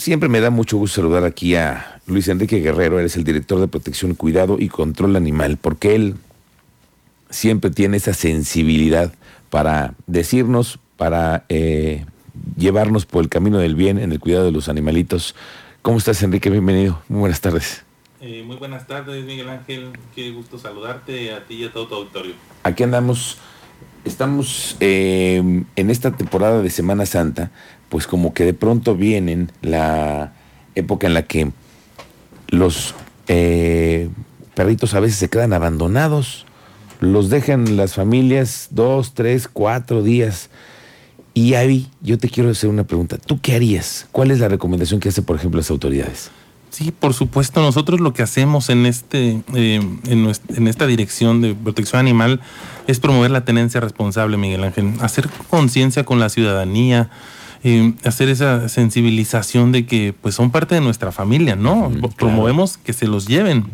siempre me da mucho gusto saludar aquí a Luis Enrique Guerrero, él es el director de protección, cuidado y control animal, porque él siempre tiene esa sensibilidad para decirnos, para eh, llevarnos por el camino del bien en el cuidado de los animalitos. ¿Cómo estás, Enrique? Bienvenido. Muy buenas tardes. Eh, muy buenas tardes, Miguel Ángel. Qué gusto saludarte a ti y a todo tu auditorio. Aquí andamos. Estamos eh, en esta temporada de Semana Santa, pues como que de pronto vienen la época en la que los perritos a veces se quedan abandonados los dejan las familias dos, tres, cuatro días. Y ahí yo te quiero hacer una pregunta. ¿Tú qué harías? ¿Cuál es la recomendación que hace, por ejemplo, las autoridades? Sí, por supuesto. Nosotros lo que hacemos en, este, eh, en, esta dirección de protección animal es promover la tenencia responsable, Miguel Ángel. Hacer conciencia con la ciudadanía, eh, hacer esa sensibilización de que pues son parte de nuestra familia, ¿no? Promovemos que se los lleven,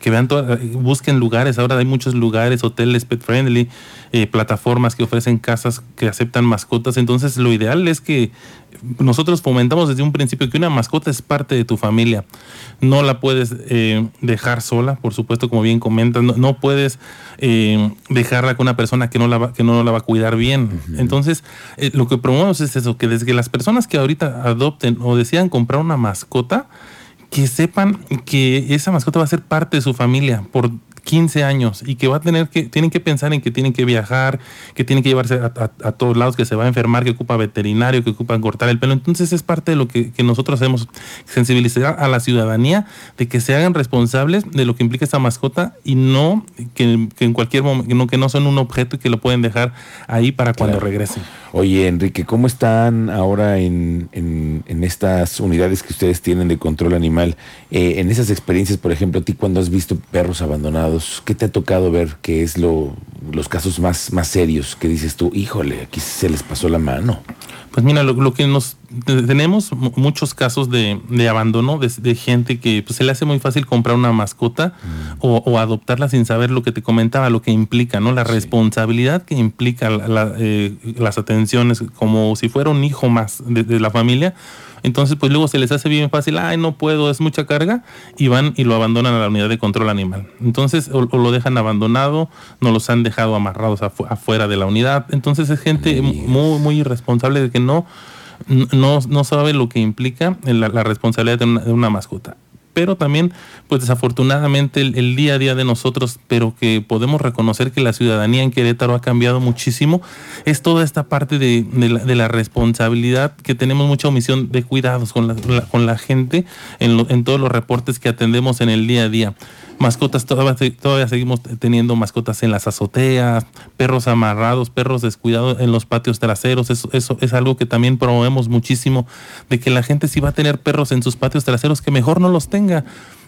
que vean, busquen lugares, ahora hay muchos lugares, hoteles pet friendly, eh, plataformas que ofrecen casas que aceptan mascotas, entonces lo ideal es que nosotros fomentamos desde un principio que una mascota es parte de tu familia. No la puedes eh, dejar sola, por supuesto, como bien comentas. No, puedes eh, dejarla con una persona que no la va, que no la va a cuidar bien. Entonces, eh, lo que promovemos es eso, que desde las personas que ahorita adopten o decidan comprar una mascota, que sepan que esa mascota va a ser parte de su familia por 15 años y que va a tener que, tienen que pensar en que tienen que viajar, que tienen que llevarse a, todos lados, que se va a enfermar, que ocupa veterinario, que ocupa cortar el pelo. Entonces es parte de lo que, nosotros hacemos, sensibilizar a la ciudadanía de que se hagan responsables de lo que implica esta mascota y no que, en cualquier momento, no, que no son un objeto y que lo pueden dejar ahí para cuando regresen. Oye, Enrique, ¿cómo están ahora en, estas unidades que ustedes tienen de control animal? Eh, en esas experiencias, por ejemplo, a ti cuando has visto perros abandonados, ¿qué te ha tocado ver que es lo, los casos más, más serios que dices tú, híjole, aquí se les pasó la mano? Pues mira, lo, que nos tenemos muchos casos de, abandono de, gente que pues, se le hace muy fácil comprar una mascota mm. o, adoptarla sin saber lo que te comentaba, lo que implica, ¿no? La responsabilidad que implica eh, las atenciones, como si fuera un hijo más de la familia entonces, pues luego se les hace bien fácil, ay, no puedo, es mucha carga, y van y lo abandonan a la unidad de control animal. Entonces, o, lo dejan abandonado, no los han dejado amarrados afuera de la unidad. Entonces, es gente muy, muy irresponsable de que no, no, no sabe lo que implica la, responsabilidad de una mascota pero también, pues desafortunadamente, el, día a día de nosotros, pero que podemos reconocer que la ciudadanía en Querétaro ha cambiado muchísimo, es toda esta parte de, la, responsabilidad que tenemos mucha omisión de cuidados con la, con la gente en, en todos los reportes que atendemos en el día a día mascotas, todavía, todavía seguimos teniendo mascotas en las azoteas, perros amarrados, perros descuidados en los patios traseros. Eso, eso es algo que también promovemos muchísimo, de que la gente si va a tener perros en sus patios traseros, que mejor no los tenga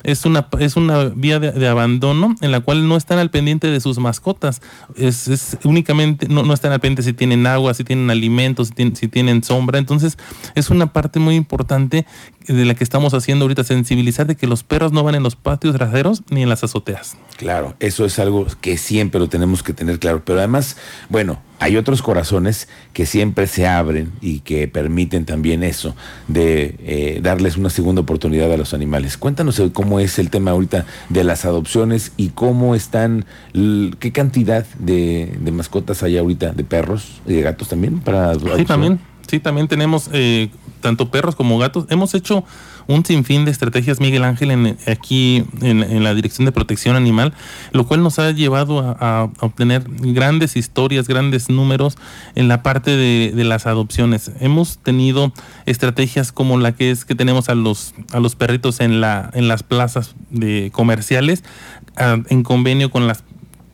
es una, es una vía de, abandono en la cual no están al pendiente de sus mascotas. Es, únicamente, no, no, están al pendiente si tienen agua, si tienen alimentos, si tienen, si tienen sombra. Entonces, es una parte muy importante de la que estamos haciendo ahorita, sensibilizar de que los perros no van en los patios traseros ni en las azoteas. Claro, eso es algo que siempre lo tenemos que tener claro. Pero además, bueno, hay otros corazones que siempre se abren y que permiten también eso, de eh, darles una segunda oportunidad a los animales. Cuéntanos cómo es el tema ahorita de las adopciones y cómo están, qué cantidad de, mascotas hay ahorita, de perros y de gatos también para Sí, también, sí, también tenemos eh, tanto perros como gatos. Hemos hecho un sinfín de estrategias, Miguel Ángel, en, aquí en, la Dirección de Protección Animal, lo cual nos ha llevado a, obtener grandes historias, grandes números en la parte de, las adopciones. Hemos tenido estrategias como la que es que tenemos a los, a los perritos en, la, en las plazas de comerciales, en convenio con las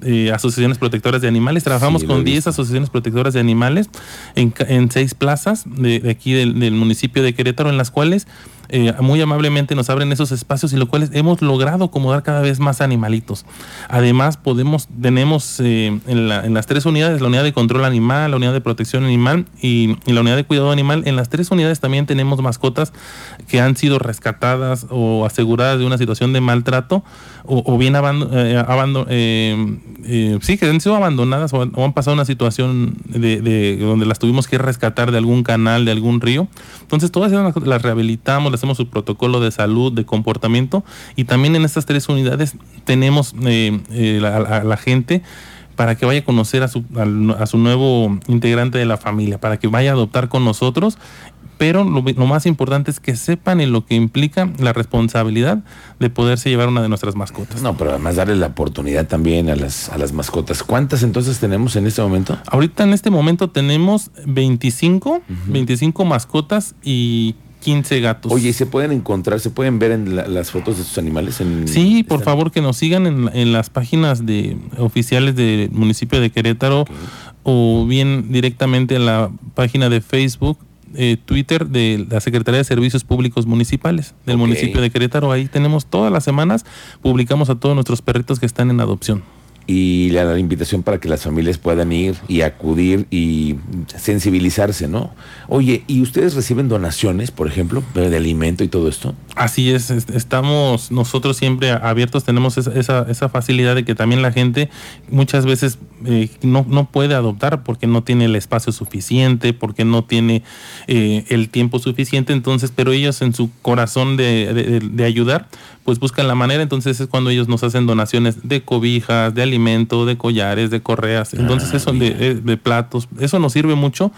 eh, asociaciones protectoras de animales. Trabajamos con 10 asociaciones protectoras de animales en, en seis plazas de, aquí del, del, municipio de Querétaro, en las cuales eh, muy amablemente nos abren esos espacios y lo cual hemos logrado acomodar cada vez más animalitos. Además, podemos, tenemos eh, en, las tres unidades, la unidad de control animal, la unidad de protección animal y, la unidad de cuidado animal, en las tres unidades también tenemos mascotas que han sido rescatadas o aseguradas de una situación de maltrato o, bien eh, sí, que han sido abandonadas o, han pasado una situación de, donde las tuvimos que rescatar de algún canal, de algún río. Entonces todas las rehabilitamos, las hacemos su protocolo de salud, de comportamiento y también en estas tres unidades tenemos eh, eh, a, la gente para que vaya a conocer a su, a, su nuevo integrante de la familia, para que vaya a adoptar con nosotros pero lo, más importante es que sepan en lo que implica la responsabilidad de poderse llevar una de nuestras mascotas. No, pero además darle la oportunidad también a las, a las mascotas. ¿Cuántas entonces tenemos en este momento? Ahorita en este momento tenemos 25, 25 mascotas y 15 gatos. Oye, ¿y se pueden encontrar, se pueden ver en las fotos de sus animales? En sí, por favor que nos sigan en, las páginas de oficiales del municipio de Querétaro o bien directamente en la página de Facebook eh, Twitter de la Secretaría de Servicios Públicos Municipales del municipio de Querétaro. Ahí tenemos todas las semanas, publicamos a todos nuestros perritos que están en adopción y la, invitación para que las familias puedan ir y acudir y sensibilizarse, ¿no? Oye, ¿y ustedes reciben donaciones, por ejemplo, de alimento y todo esto? Así es, estamos nosotros siempre abiertos, tenemos esa, esa, facilidad de que también la gente muchas veces eh, no, no, puede adoptar porque no tiene el espacio suficiente, porque no tiene eh, el tiempo suficiente, entonces, pero ellos en su corazón de, de ayudar, pues buscan la manera, entonces es cuando ellos nos hacen donaciones de cobijas, de alimento, de collares, de correas, entonces ah, eso de, de, platos, eso nos sirve mucho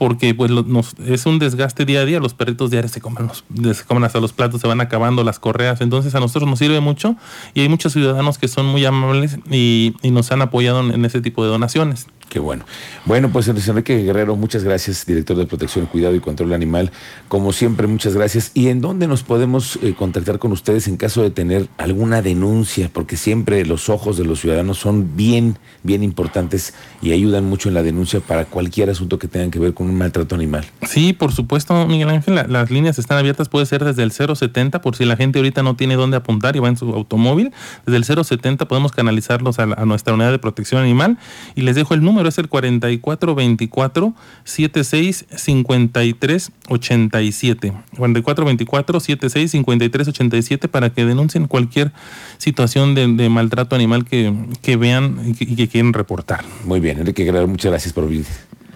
porque pues nos, es un desgaste día a día, los perritos diarios se comen, se comen hasta los platos, se van acabando las correas, entonces a nosotros nos sirve mucho y hay muchos ciudadanos que son muy amables y, y nos han apoyado en ese tipo de donaciones. Qué bueno. Bueno, pues Enrique Guerrero, muchas gracias, director de Protección, Cuidado y Control Animal. Como siempre, muchas gracias. ¿Y en dónde nos podemos eh, contactar con ustedes en caso de tener alguna denuncia? Porque siempre los ojos de los ciudadanos son bien, bien importantes y ayudan mucho en la denuncia para cualquier asunto que tenga que ver con un maltrato animal. Sí, por supuesto, Miguel Ángel. las líneas están abiertas, puede ser desde el 070, por si la gente ahorita no tiene dónde apuntar y va en su automóvil. Desde el 070 podemos canalizarlos a, a nuestra unidad de protección animal y les dejo el número es el 4424 76 53 87. 4424 76 53 87 para que denuncien cualquier situación de, maltrato animal que, vean y que, quieren reportar. Muy bien, Enrique Guerrero, muchas gracias por venir.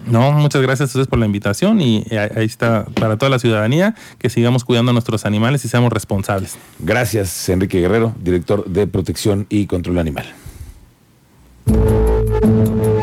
No, muchas gracias a ustedes por la invitación y eh, ahí está para toda la ciudadanía que sigamos cuidando a nuestros animales y seamos responsables. Gracias, Enrique Guerrero, director de Protección y Control Animal.